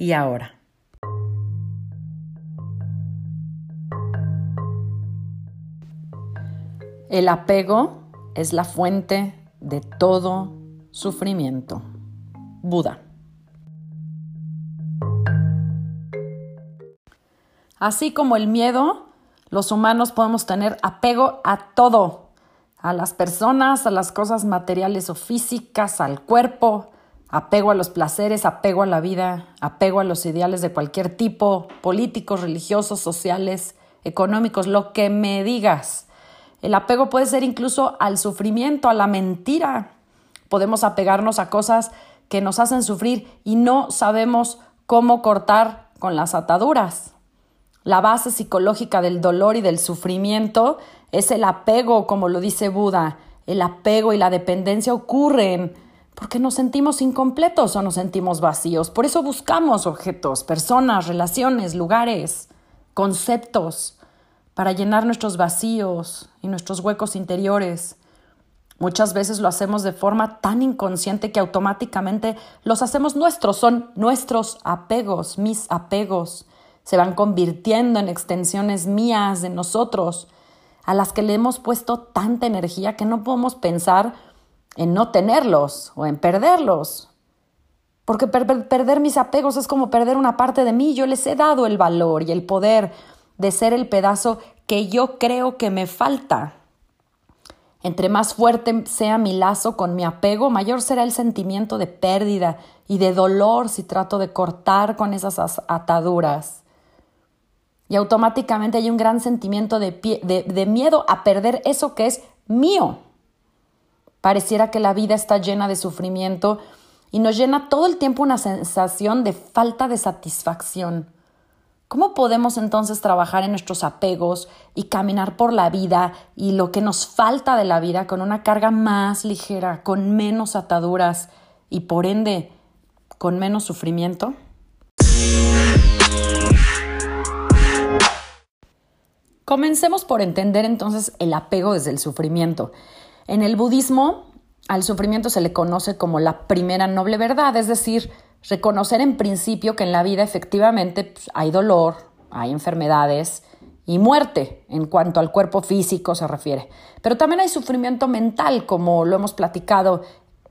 y ahora. El apego es la fuente de todo sufrimiento. Buda. Así como el miedo, los humanos podemos tener apego a todo, a las personas, a las cosas materiales o físicas, al cuerpo, apego a los placeres, apego a la vida, apego a los ideales de cualquier tipo, políticos, religiosos, sociales, económicos, lo que me digas. El apego puede ser incluso al sufrimiento, a la mentira. Podemos apegarnos a cosas que nos hacen sufrir y no sabemos cómo cortar con las ataduras. La base psicológica del dolor y del sufrimiento es el apego, como lo dice Buda. El apego y la dependencia ocurren porque nos sentimos incompletos o nos sentimos vacíos. Por eso buscamos objetos, personas, relaciones, lugares, conceptos para llenar nuestros vacíos y nuestros huecos interiores. Muchas veces lo hacemos de forma tan inconsciente que automáticamente los hacemos nuestros, son nuestros apegos, mis apegos. Se van convirtiendo en extensiones mías de nosotros, a las que le hemos puesto tanta energía que no podemos pensar en no tenerlos o en perderlos. Porque perder mis apegos es como perder una parte de mí. Yo les he dado el valor y el poder de ser el pedazo que yo creo que me falta. Entre más fuerte sea mi lazo con mi apego, mayor será el sentimiento de pérdida y de dolor si trato de cortar con esas ataduras. Y automáticamente hay un gran sentimiento de, miedo a perder eso que es mío. Pareciera que la vida está llena de sufrimiento y nos llena todo el tiempo una sensación de falta de satisfacción. ¿Cómo podemos entonces trabajar en nuestros apegos y caminar por la vida y lo que nos falta de la vida con una carga más ligera, con menos ataduras y por ende con menos sufrimiento? Comencemos por entender entonces el apego desde el sufrimiento. En el budismo, al sufrimiento se le conoce como la primera noble verdad, es decir, reconocer en principio que en la vida efectivamente pues, hay dolor, hay enfermedades y muerte en cuanto al cuerpo físico se refiere. Pero también hay sufrimiento mental, como lo hemos platicado,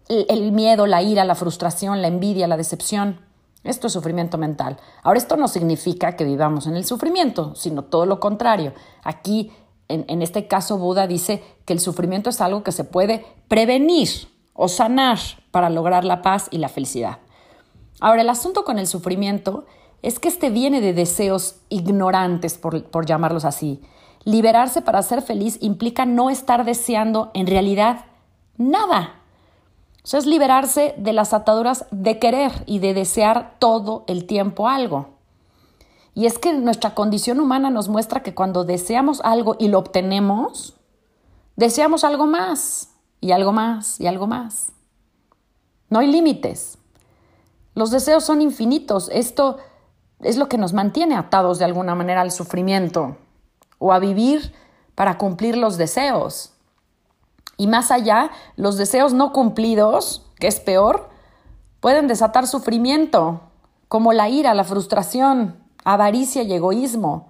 el miedo, la ira, la frustración, la envidia, la decepción. Esto es sufrimiento mental. Ahora, esto no significa que vivamos en el sufrimiento, sino todo lo contrario. Aquí en, este caso Buda dice que el sufrimiento es algo que se puede prevenir o sanar para lograr la paz y la felicidad. Ahora, el asunto con el sufrimiento es que este viene de deseos ignorantes, por, por, llamarlos así. Liberarse para ser feliz implica no estar deseando en realidad nada. Eso es liberarse de las ataduras de querer y de desear todo el tiempo algo. Y es que nuestra condición humana nos muestra que cuando deseamos algo y lo obtenemos, deseamos algo más y algo más y algo más. No hay límites. Los deseos son infinitos. Esto es lo que nos mantiene atados de alguna manera al sufrimiento o a vivir para cumplir los deseos. Y más allá, los deseos no cumplidos, que es peor, pueden desatar sufrimiento, como la ira, la frustración, avaricia y egoísmo.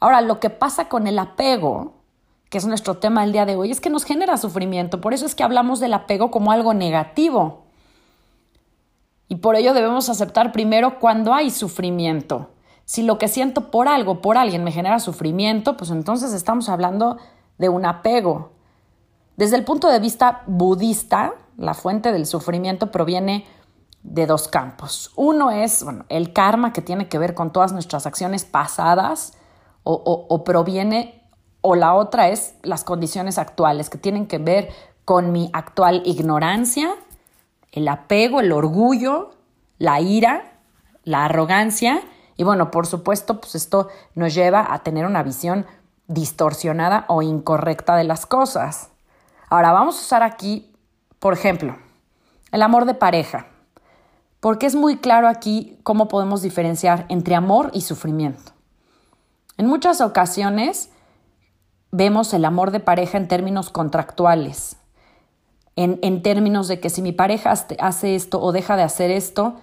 Ahora, lo que pasa con el apego, que es nuestro tema del día de hoy, es que nos genera sufrimiento. Por eso es que hablamos del apego como algo negativo. Y por ello debemos aceptar primero cuando hay sufrimiento. Si lo que siento por algo, por alguien me genera sufrimiento, pues entonces estamos hablando de un apego. Desde el punto de vista budista, la fuente del sufrimiento proviene de dos campos. Uno es el karma que tiene que ver con todas nuestras acciones pasadas o, proviene, o la otra es las condiciones actuales que tienen que ver con mi actual ignorancia, el apego, el orgullo, la ira, la arrogancia y bueno, por supuesto, pues esto nos lleva a tener una visión distorsionada o incorrecta de las cosas. Ahora vamos a usar aquí, por ejemplo, el amor de pareja, porque es muy claro aquí cómo podemos diferenciar entre amor y sufrimiento. En muchas ocasiones vemos el amor de pareja en términos contractuales, en, en, términos de que si mi pareja hace esto o deja de hacer esto,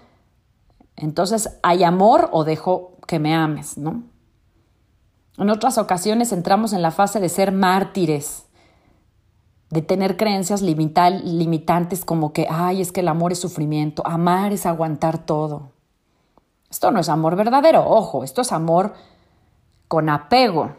entonces hay amor o dejo que me ames, ¿no? En otras ocasiones entramos en la fase de ser mártires, de tener creencias limitantes como que, ay, es que el amor es sufrimiento, amar es aguantar todo. Esto no es amor verdadero, ojo, esto es amor con apego.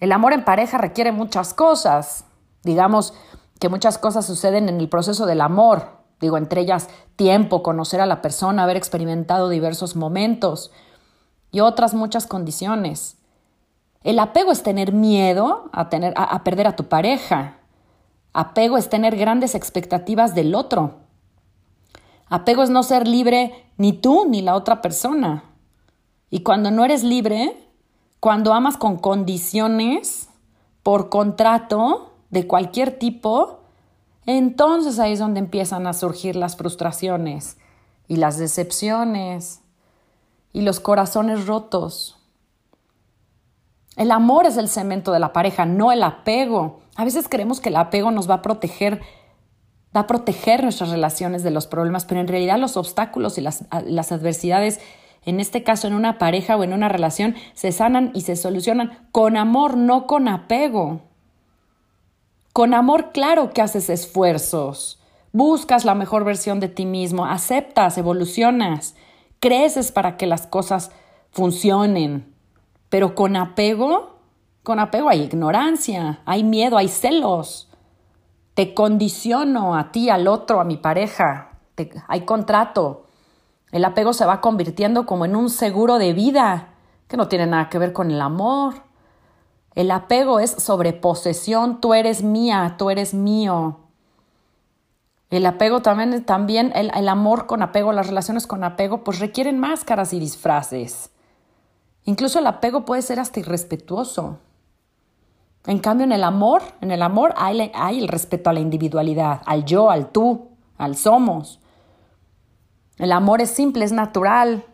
El amor en pareja requiere muchas cosas. Digamos que muchas cosas suceden en el proceso del amor. Digo, entre ellas tiempo, conocer a la persona, haber experimentado diversos momentos y otras muchas condiciones. El apego es tener miedo a, tener, a, perder a tu pareja. Apego es tener grandes expectativas del otro. Apego es no ser libre ni tú ni la otra persona. Y cuando no eres libre, cuando amas con condiciones, por contrato, de cualquier tipo, entonces ahí es donde empiezan a surgir las frustraciones y las decepciones y los corazones rotos. El amor es el cemento de la pareja, no el apego. A veces creemos que el apego nos va a proteger, va a proteger nuestras relaciones de los problemas, pero en realidad los obstáculos y las, las adversidades, en este caso en una pareja o en una relación, se sanan y se solucionan con amor, no con apego. Con amor, claro que haces esfuerzos, buscas la mejor versión de ti mismo, aceptas, evolucionas, creces para que las cosas funcionen. Pero con apego, con apego hay ignorancia, hay miedo, hay celos. Te condiciono a ti, al otro, a mi pareja. hay contrato. El apego se va convirtiendo como en un seguro de vida que no tiene nada que ver con el amor. El apego es sobre posesión, tú eres mía, tú eres mío. El apego también, también el, el amor con apego, las relaciones con apego, pues requieren máscaras y disfraces. Incluso el apego puede ser hasta irrespetuoso. En cambio, en el amor, en el amor hay, hay, el respeto a la individualidad, al yo, al tú, al somos. El amor es simple, es natural.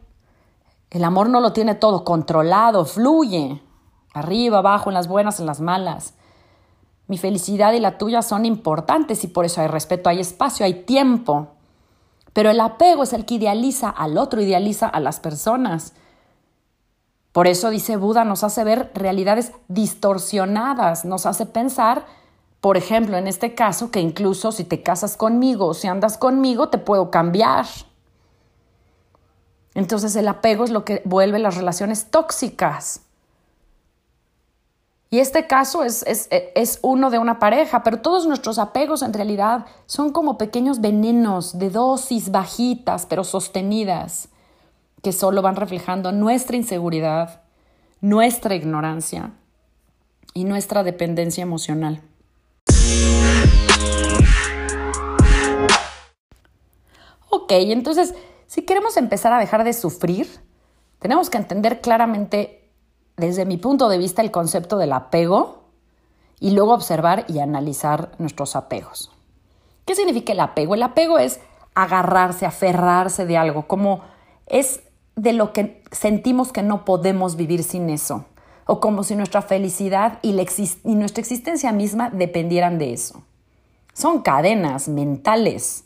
El amor no lo tiene todo controlado, fluye. Arriba, abajo, en las buenas, en las malas. Mi felicidad y la tuya son importantes y por eso hay respeto, hay espacio, hay tiempo. Pero el apego es el que idealiza al otro, idealiza a las personas. Por eso, dice Buda, nos hace ver realidades distorsionadas, nos hace pensar, por ejemplo, en este caso, que incluso si te casas conmigo o si andas conmigo, te puedo cambiar. Entonces el apego es lo que vuelve las relaciones tóxicas. Y este caso es, es, es, uno de una pareja, pero todos nuestros apegos en realidad son como pequeños venenos de dosis bajitas, pero sostenidas que solo van reflejando nuestra inseguridad, nuestra ignorancia y nuestra dependencia emocional. Ok, entonces, si queremos empezar a dejar de sufrir, tenemos que entender claramente, desde mi punto de vista, el concepto del apego y luego observar y analizar nuestros apegos. ¿Qué significa el apego? El apego es agarrarse, aferrarse de algo, como es de lo que sentimos que no podemos vivir sin eso, o como si nuestra felicidad y, nuestra existencia misma dependieran de eso. Son cadenas mentales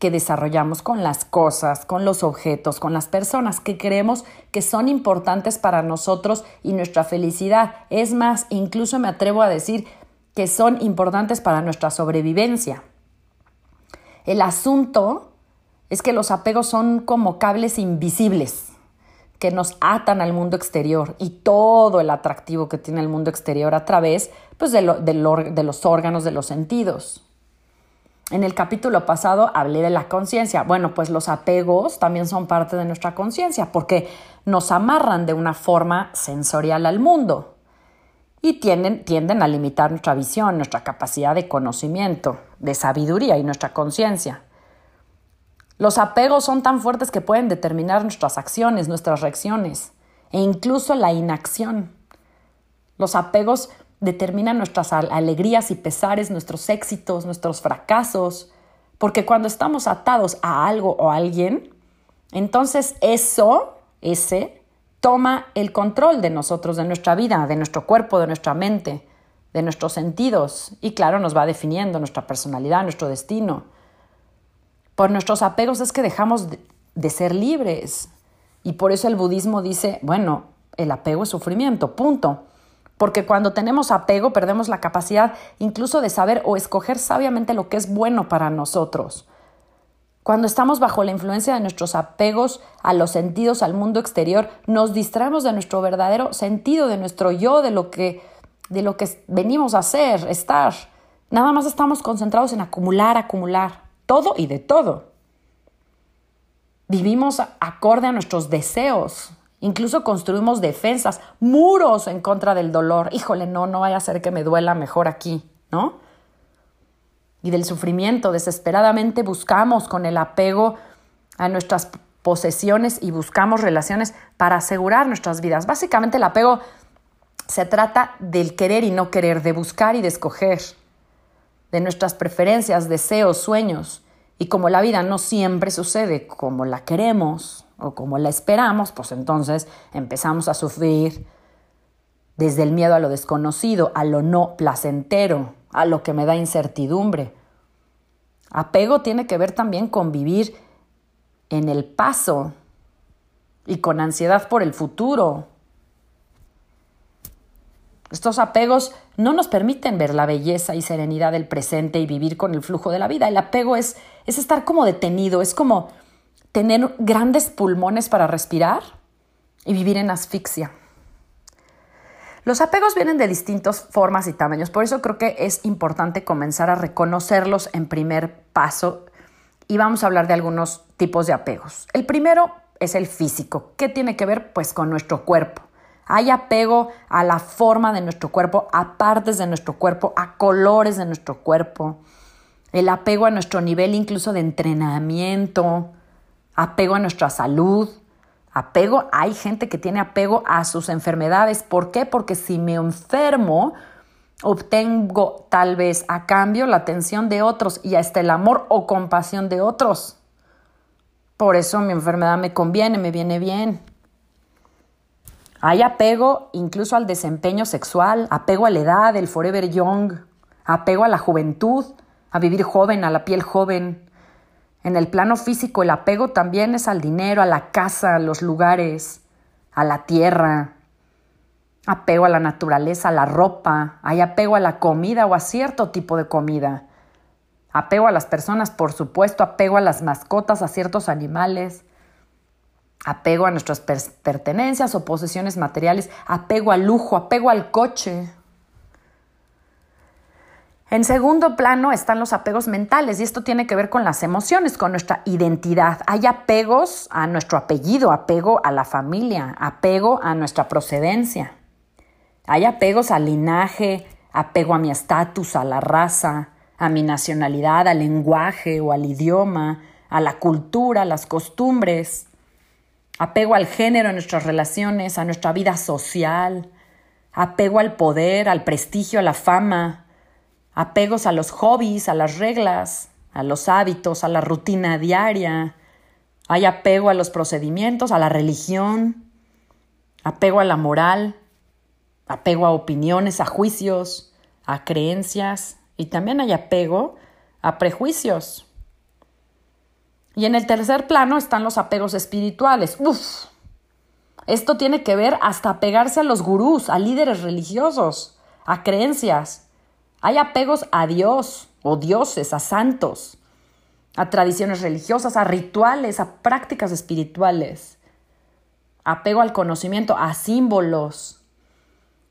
que desarrollamos con las cosas, con los objetos, con las personas que creemos que son importantes para nosotros y nuestra felicidad. Es más, incluso me atrevo a decir que son importantes para nuestra sobrevivencia. El asunto es que los apegos son como cables invisibles que nos atan al mundo exterior y todo el atractivo que tiene el mundo exterior a través pues, de, los órganos de los sentidos. En el capítulo pasado hablé de la conciencia. Bueno, pues los apegos también son parte de nuestra conciencia porque nos amarran de una forma sensorial al mundo y tienden a limitar nuestra visión, nuestra capacidad de conocimiento, de sabiduría y nuestra conciencia. Los apegos son tan fuertes que pueden determinar nuestras acciones, nuestras reacciones e incluso la inacción. Los apegos determinan nuestras alegrías y pesares, nuestros éxitos, nuestros fracasos, porque cuando estamos atados a algo o a alguien, entonces eso, ese, toma el control de nosotros, de nuestra vida, de nuestro cuerpo, de nuestra mente, de nuestros sentidos y claro, nos va definiendo nuestra personalidad, nuestro destino. Por nuestros apegos es que dejamos de, ser libres y por eso el budismo dice, bueno, el apego es sufrimiento, punto. Porque cuando tenemos apego perdemos la capacidad incluso de saber o escoger sabiamente lo que es bueno para nosotros. Cuando estamos bajo la influencia de nuestros apegos a los sentidos, al mundo exterior, nos distraemos de nuestro verdadero sentido, de nuestro yo, de lo que de lo que venimos a hacer, estar. Nada más estamos concentrados en acumular, acumular, todo y de todo. Vivimos acorde a nuestros deseos. Incluso construimos defensas, muros en contra del dolor. Híjole, no, no vaya a ser que me duela mejor aquí, ¿no? Y del sufrimiento, desesperadamente buscamos con el apego a nuestras posesiones y buscamos relaciones para asegurar nuestras vidas. Básicamente el apego se trata del querer y no querer, de buscar y de escoger, de nuestras preferencias, deseos, sueños. Y como la vida no siempre sucede como la queremos o como la esperamos, pues entonces empezamos a sufrir desde el miedo a lo desconocido, a lo no placentero, a lo que me da incertidumbre. Apego tiene que ver también con vivir en el paso y con ansiedad por el futuro, estos apegos no nos permiten ver la belleza y serenidad del presente y vivir con el flujo de la vida. El apego es, es estar como detenido, es como tener grandes pulmones para respirar y vivir en asfixia. Los apegos vienen de distintas formas y tamaños, por eso creo que es importante comenzar a reconocerlos en primer paso y vamos a hablar de algunos tipos de apegos. El primero es el físico. ¿Qué tiene que ver? Pues con nuestro cuerpo. Hay apego a la forma de nuestro cuerpo, a partes de nuestro cuerpo, a colores de nuestro cuerpo. El apego a nuestro nivel incluso de entrenamiento, apego a nuestra salud, apego, hay gente que tiene apego a sus enfermedades. ¿Por qué? Porque si me enfermo, obtengo tal vez a cambio la atención de otros y hasta el amor o compasión de otros. Por eso mi enfermedad me conviene, me viene bien. Hay apego incluso al desempeño sexual, apego a la edad, el forever young, apego a la juventud, a vivir joven, a la piel joven. En el plano físico el apego también es al dinero, a la casa, a los lugares, a la tierra. Apego a la naturaleza, a la ropa. Hay apego a la comida o a cierto tipo de comida. Apego a las personas, por supuesto, apego a las mascotas, a ciertos animales apego a nuestras pertenencias o posesiones materiales, apego al lujo, apego al coche. En segundo plano están los apegos mentales y esto tiene que ver con las emociones, con nuestra identidad. Hay apegos a nuestro apellido, apego a la familia, apego a nuestra procedencia. Hay apegos al linaje, apego a mi estatus, a la raza, a mi nacionalidad, al lenguaje o al idioma, a la cultura, a las costumbres apego al género en nuestras relaciones, a nuestra vida social, apego al poder, al prestigio, a la fama, apegos a los hobbies, a las reglas, a los hábitos, a la rutina diaria, hay apego a los procedimientos, a la religión, apego a la moral, apego a opiniones, a juicios, a creencias. Y también hay apego a prejuicios. Y en el tercer plano están los apegos espirituales. Uf, esto tiene que ver hasta apegarse a los gurús, a líderes religiosos, a creencias. Hay apegos a Dios o dioses, a santos, a tradiciones religiosas, a rituales, a prácticas espirituales. Apego al conocimiento, a símbolos,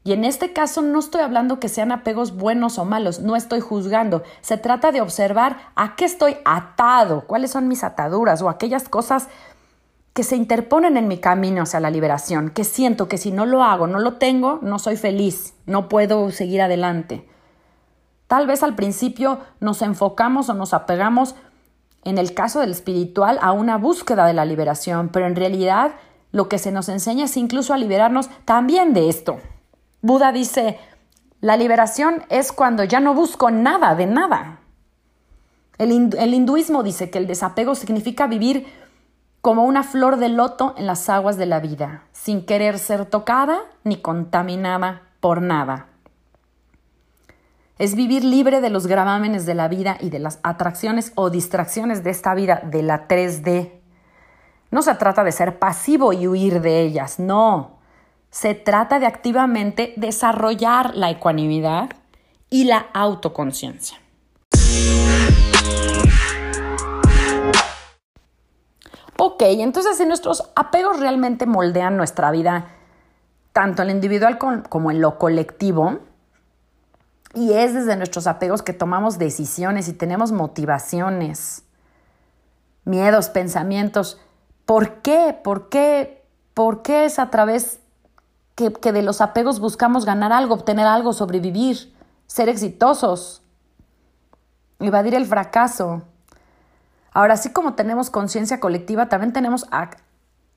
y en este caso no estoy hablando que sean apegos buenos o malos, no estoy juzgando. Se trata de observar a qué estoy atado, cuáles son mis ataduras o aquellas cosas que se interponen en mi camino hacia la liberación, que siento que si no lo hago, no lo tengo, no soy feliz, no puedo seguir adelante. Tal vez al principio nos enfocamos o nos apegamos en el caso del espiritual, a una búsqueda de la liberación, pero en realidad lo que se nos enseña es incluso a liberarnos también de esto. Buda dice, la liberación es cuando ya no busco nada de nada. El, hinduismo dice que el desapego significa vivir como una flor de loto en las aguas de la vida, sin querer ser tocada ni contaminada por nada. Es vivir libre de los gravámenes de la vida y de las atracciones o distracciones de esta vida, de la 3D. No se trata de ser pasivo y huir de ellas, no. Se trata de activamente desarrollar la ecuanimidad y la autoconciencia. Ok, entonces si nuestros apegos realmente moldean nuestra vida, tanto en lo individual como en lo colectivo, y es desde nuestros apegos que tomamos decisiones y tenemos motivaciones, miedos, pensamientos. ¿Por qué? ¿Por qué? ¿Por qué es a través que, que de los apegos buscamos ganar algo, obtener algo, sobrevivir, ser exitosos, evadir el fracaso? Ahora, así como tenemos conciencia colectiva, también tenemos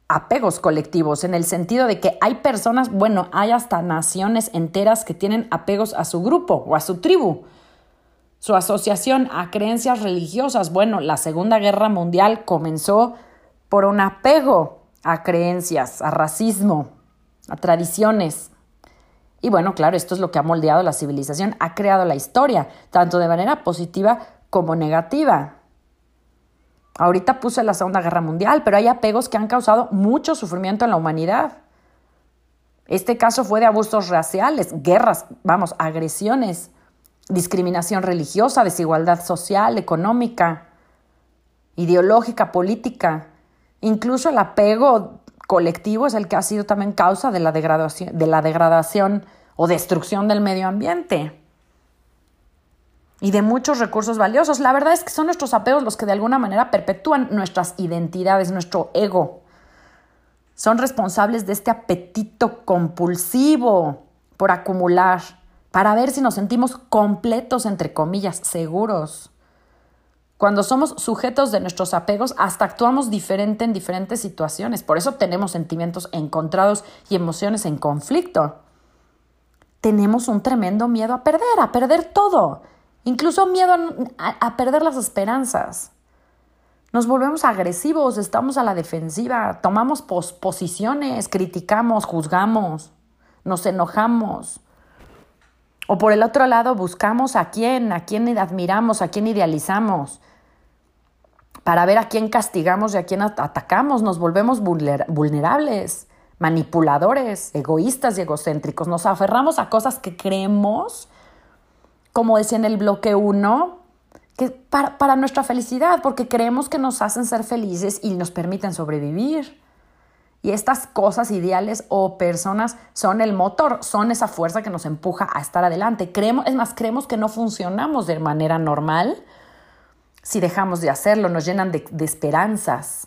apegos colectivos, en el sentido de que hay personas, bueno, hay hasta naciones enteras que tienen apegos a su grupo o a su tribu, su asociación a creencias religiosas. Bueno, la Segunda Guerra Mundial comenzó por un apego a creencias, a racismo, a tradiciones. Y bueno, claro, esto es lo que ha moldeado la civilización, ha creado la historia, tanto de manera positiva como negativa. Ahorita puse la Segunda Guerra Mundial, pero hay apegos que han causado mucho sufrimiento en la humanidad. Este caso fue de abusos raciales, guerras, vamos, agresiones, discriminación religiosa, desigualdad social, económica, ideológica, política. Incluso el apego colectivo es el que ha sido también causa de la degradación, de la degradación o destrucción del medio ambiente y de muchos recursos valiosos. La verdad es que son nuestros apegos los que de alguna manera perpetúan nuestras identidades, nuestro ego. Son responsables de este apetito compulsivo por acumular, para ver si nos sentimos completos, entre comillas, seguros. Cuando somos sujetos de nuestros apegos, hasta actuamos diferente en diferentes situaciones. Por eso tenemos sentimientos encontrados y emociones en conflicto. Tenemos un tremendo miedo a perder, a perder todo incluso miedo a, perder las esperanzas. Nos volvemos agresivos, estamos a la defensiva, tomamos posiciones, criticamos, juzgamos, nos enojamos. O por el otro lado, buscamos a quién, a quién admiramos, a quién idealizamos, para ver a quién castigamos y a quién atacamos. Nos volvemos vulnerables, manipuladores, egoístas y egocéntricos. Nos aferramos a cosas que creemos como decía en el bloque 1, que para, para, nuestra felicidad, porque creemos que nos hacen ser felices y nos permiten sobrevivir. Y estas cosas ideales o personas son el motor, son esa fuerza que nos empuja a estar adelante. Creemos, es más, creemos que no funcionamos de manera normal si dejamos de hacerlo, nos llenan de, de esperanzas.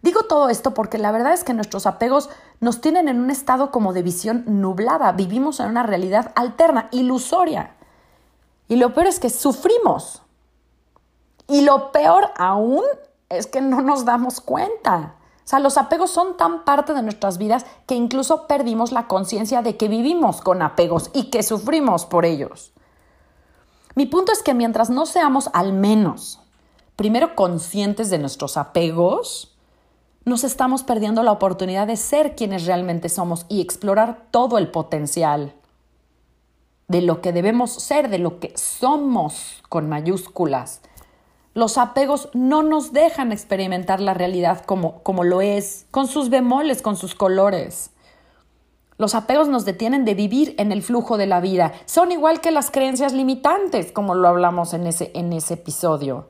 Digo todo esto porque la verdad es que nuestros apegos nos tienen en un estado como de visión nublada, vivimos en una realidad alterna, ilusoria. Y lo peor es que sufrimos. Y lo peor aún es que no nos damos cuenta. O sea, los apegos son tan parte de nuestras vidas que incluso perdimos la conciencia de que vivimos con apegos y que sufrimos por ellos. Mi punto es que mientras no seamos al menos primero conscientes de nuestros apegos, nos estamos perdiendo la oportunidad de ser quienes realmente somos y explorar todo el potencial de lo que debemos ser, de lo que somos con mayúsculas. Los apegos no nos dejan experimentar la realidad como, como lo es, con sus bemoles, con sus colores. Los apegos nos detienen de vivir en el flujo de la vida. Son igual que las creencias limitantes, como lo hablamos en ese, en ese episodio.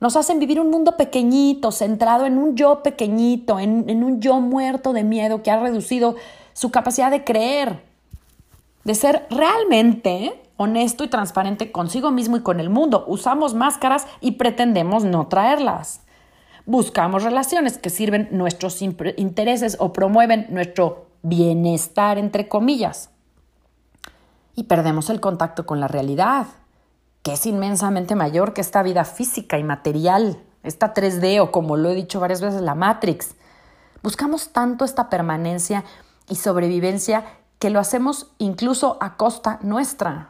Nos hacen vivir un mundo pequeñito, centrado en un yo pequeñito, en, en un yo muerto de miedo que ha reducido su capacidad de creer de ser realmente honesto y transparente consigo mismo y con el mundo. Usamos máscaras y pretendemos no traerlas. Buscamos relaciones que sirven nuestros intereses o promueven nuestro bienestar, entre comillas. Y perdemos el contacto con la realidad, que es inmensamente mayor que esta vida física y material, esta 3D o como lo he dicho varias veces, la Matrix. Buscamos tanto esta permanencia y sobrevivencia que lo hacemos incluso a costa nuestra.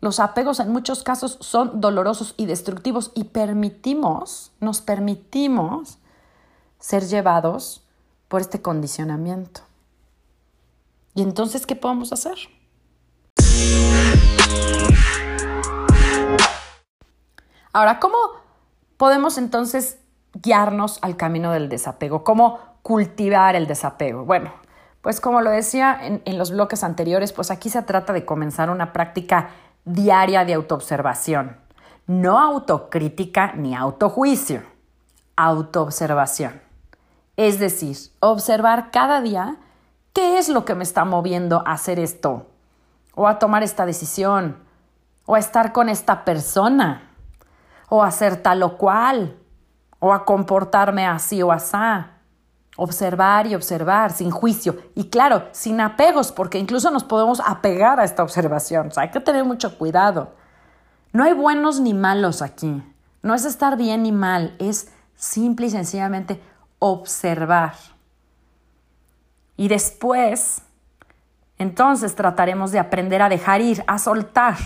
Los apegos en muchos casos son dolorosos y destructivos y permitimos, nos permitimos ser llevados por este condicionamiento. ¿Y entonces qué podemos hacer? Ahora, ¿cómo podemos entonces guiarnos al camino del desapego? ¿Cómo cultivar el desapego? Bueno, pues como lo decía en, en, los bloques anteriores, pues aquí se trata de comenzar una práctica diaria de autoobservación. No autocrítica ni autojuicio, autoobservación. Es decir, observar cada día qué es lo que me está moviendo a hacer esto, o a tomar esta decisión, o a estar con esta persona, o a hacer tal o cual, o a comportarme así o asá. Observar y observar sin juicio y claro, sin apegos, porque incluso nos podemos apegar a esta observación. O hay que tener mucho cuidado. No hay buenos ni malos aquí. No es estar bien ni mal, es simple y sencillamente observar. Y después, entonces trataremos de aprender a dejar ir, a soltar,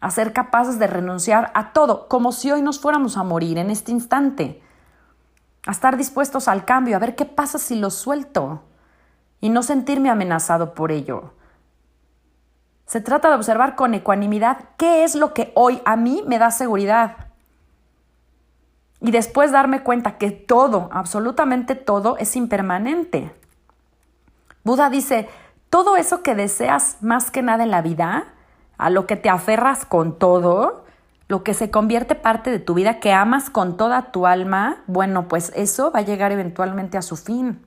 a ser capaces de renunciar a todo, como si hoy nos fuéramos a morir en este instante, a estar dispuestos al cambio, a ver qué pasa si lo suelto y no sentirme amenazado por ello. Se trata de observar con ecuanimidad qué es lo que hoy a mí me da seguridad y después darme cuenta que todo, absolutamente todo, es impermanente. Buda dice, todo eso que deseas más que nada en la vida, a lo que te aferras con todo, lo que se convierte parte de tu vida, que amas con toda tu alma, bueno, pues eso va a llegar eventualmente a su fin.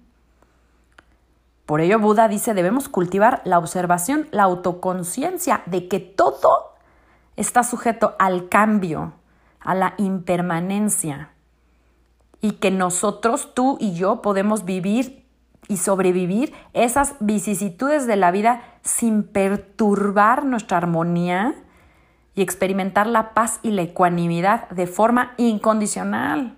Por ello Buda dice, debemos cultivar la observación, la autoconciencia de que todo está sujeto al cambio, a la impermanencia y que nosotros, tú y yo, podemos vivir y sobrevivir esas vicisitudes de la vida sin perturbar nuestra armonía y experimentar la paz y la ecuanimidad de forma incondicional.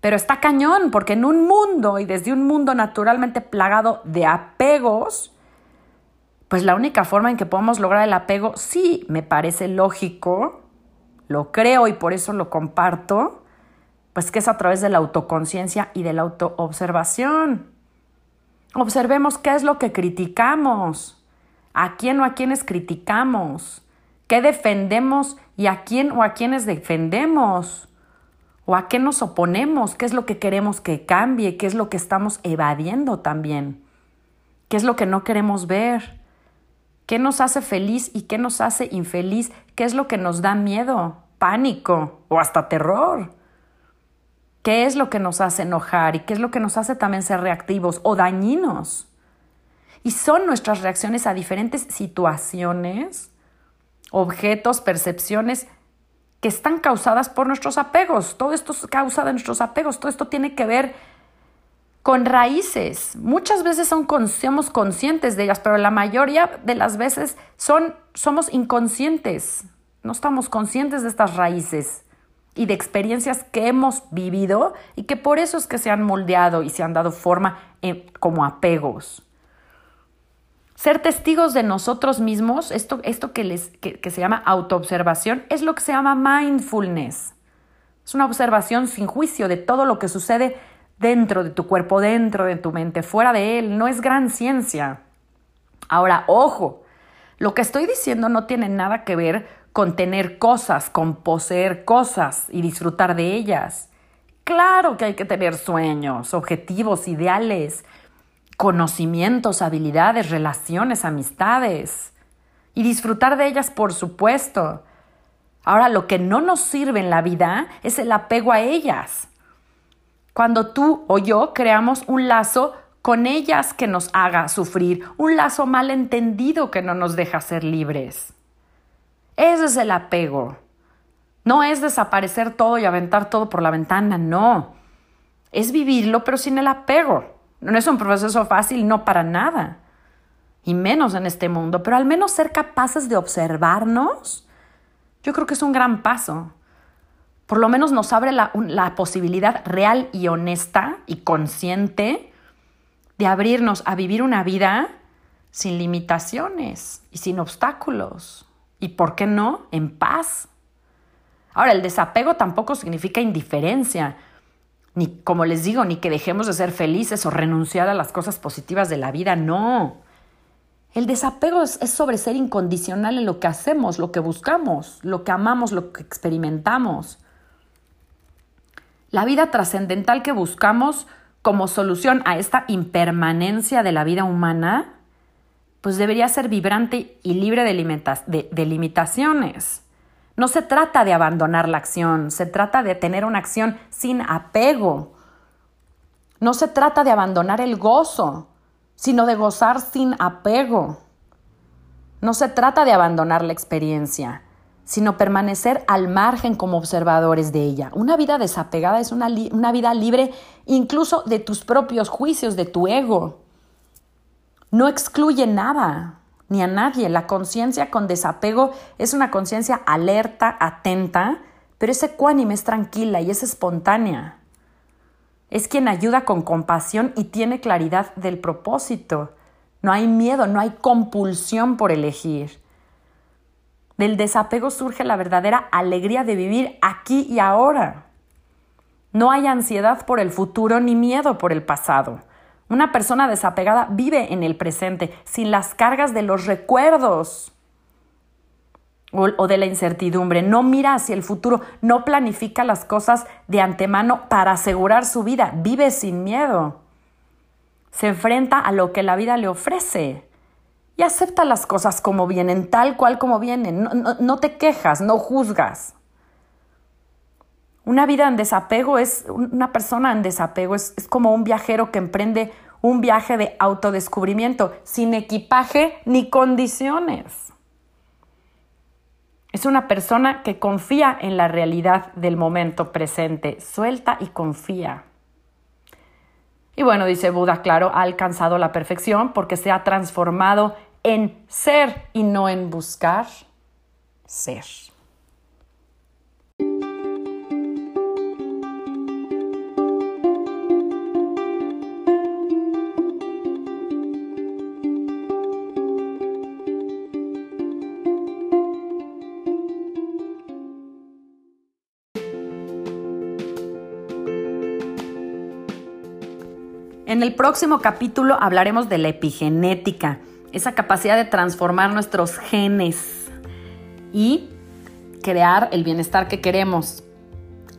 Pero está cañón, porque en un mundo y desde un mundo naturalmente plagado de apegos, pues la única forma en que podemos lograr el apego, sí, me parece lógico, lo creo y por eso lo comparto, pues que es a través de la autoconciencia y de la autoobservación. Observemos qué es lo que criticamos, a quién o a quiénes criticamos, qué defendemos y a quién o a quiénes defendemos, o a qué nos oponemos, qué es lo que queremos que cambie, qué es lo que estamos evadiendo también, qué es lo que no queremos ver, qué nos hace feliz y qué nos hace infeliz, qué es lo que nos da miedo, pánico o hasta terror qué es lo que nos hace enojar y qué es lo que nos hace también ser reactivos o dañinos. Y son nuestras reacciones a diferentes situaciones, objetos, percepciones que están causadas por nuestros apegos. Todo esto es causa de nuestros apegos. Todo esto tiene que ver con raíces. Muchas veces son, somos conscientes de ellas, pero la mayoría de las veces son, somos inconscientes. No estamos conscientes de estas raíces y de experiencias que hemos vivido y que por eso es que se han moldeado y se han dado forma como apegos. Ser testigos de nosotros mismos, esto, esto que, que se llama autoobservación, es lo que se llama mindfulness. Es una observación sin juicio de todo lo que sucede dentro de tu cuerpo, dentro de tu mente, fuera de él. No es gran ciencia. Ahora, ojo, lo que estoy diciendo no tiene nada que ver con tener cosas, con poseer cosas y disfrutar de ellas. Claro que hay que tener sueños, objetivos, ideales, conocimientos, habilidades, relaciones, amistades. Y disfrutar de ellas, por supuesto. Ahora, lo que no nos sirve en la vida es el apego a ellas. Cuando tú o yo creamos un lazo con ellas que nos haga sufrir, un lazo mal entendido que no nos deja ser libres. Ese es el apego. No es desaparecer todo y aventar todo por la ventana, no. Es vivirlo, pero sin el apego. No es un proceso fácil, no para nada. Y menos en este mundo, pero al menos ser capaces de observarnos yo creo que es un gran paso. Por lo menos nos abre la, posibilidad real y honesta y consciente de abrirnos a vivir una vida sin limitaciones y sin obstáculos. Y, ¿por qué no?, en paz. Ahora, el desapego tampoco significa indiferencia, ni, como les digo, ni que dejemos de ser felices o renunciar a las cosas positivas de la vida, no. El desapego es, sobre ser incondicional en lo que hacemos, lo que buscamos, lo que amamos, lo que experimentamos. La vida trascendental que buscamos como solución a esta impermanencia de la vida humana, pues debería ser vibrante y libre de, limitaciones. No se trata de abandonar la acción, se trata de tener una acción sin apego. No se trata de abandonar el gozo, sino de gozar sin apego. No se trata de abandonar la experiencia, sino permanecer al margen como observadores de ella. Una vida desapegada es una, una, vida libre incluso de tus propios juicios, de tu ego. No excluye nada ni a nadie. La conciencia con desapego es una conciencia alerta, atenta, pero es ecuánime, es tranquila y es espontánea. Es quien ayuda con compasión y tiene claridad del propósito. No hay miedo, no hay compulsión por elegir. Del desapego surge la verdadera alegría de vivir aquí y ahora. No hay ansiedad por el futuro ni miedo por el pasado. Una persona desapegada vive en el presente, sin las cargas de los recuerdos o, de la incertidumbre, no mira hacia el futuro, no planifica las cosas de antemano para asegurar su vida, vive sin miedo. Se enfrenta a lo que la vida le ofrece y acepta las cosas como vienen, tal cual como vienen. No, te quejas, no juzgas. Una vida en desapego es, una persona en desapego es, como un viajero que emprende un viaje de autodescubrimiento, sin equipaje ni condiciones. Es una persona que confía en la realidad del momento presente, suelta y confía. Y bueno, dice Buda, claro, ha alcanzado la perfección porque se ha transformado en ser y no en buscar ser. En el próximo capítulo hablaremos de la epigenética, esa capacidad de transformar nuestros genes y crear el bienestar que queremos.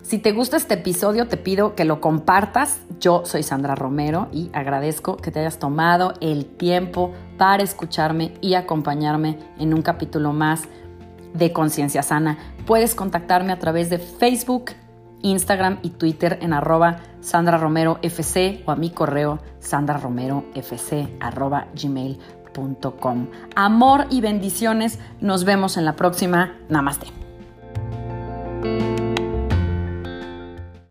Si te gusta este episodio, te pido que lo compartas. Yo soy Sandra Romero y agradezco que te hayas tomado el tiempo para escucharme y acompañarme en un capítulo más de Conciencia Sana. Puedes contactarme a través de Facebook, Instagram y Twitter en arroba Sandra Romero FC o a mi correo sandraromerofc arroba gmail.com. Amor y bendiciones. Nos vemos en la próxima. Namaste.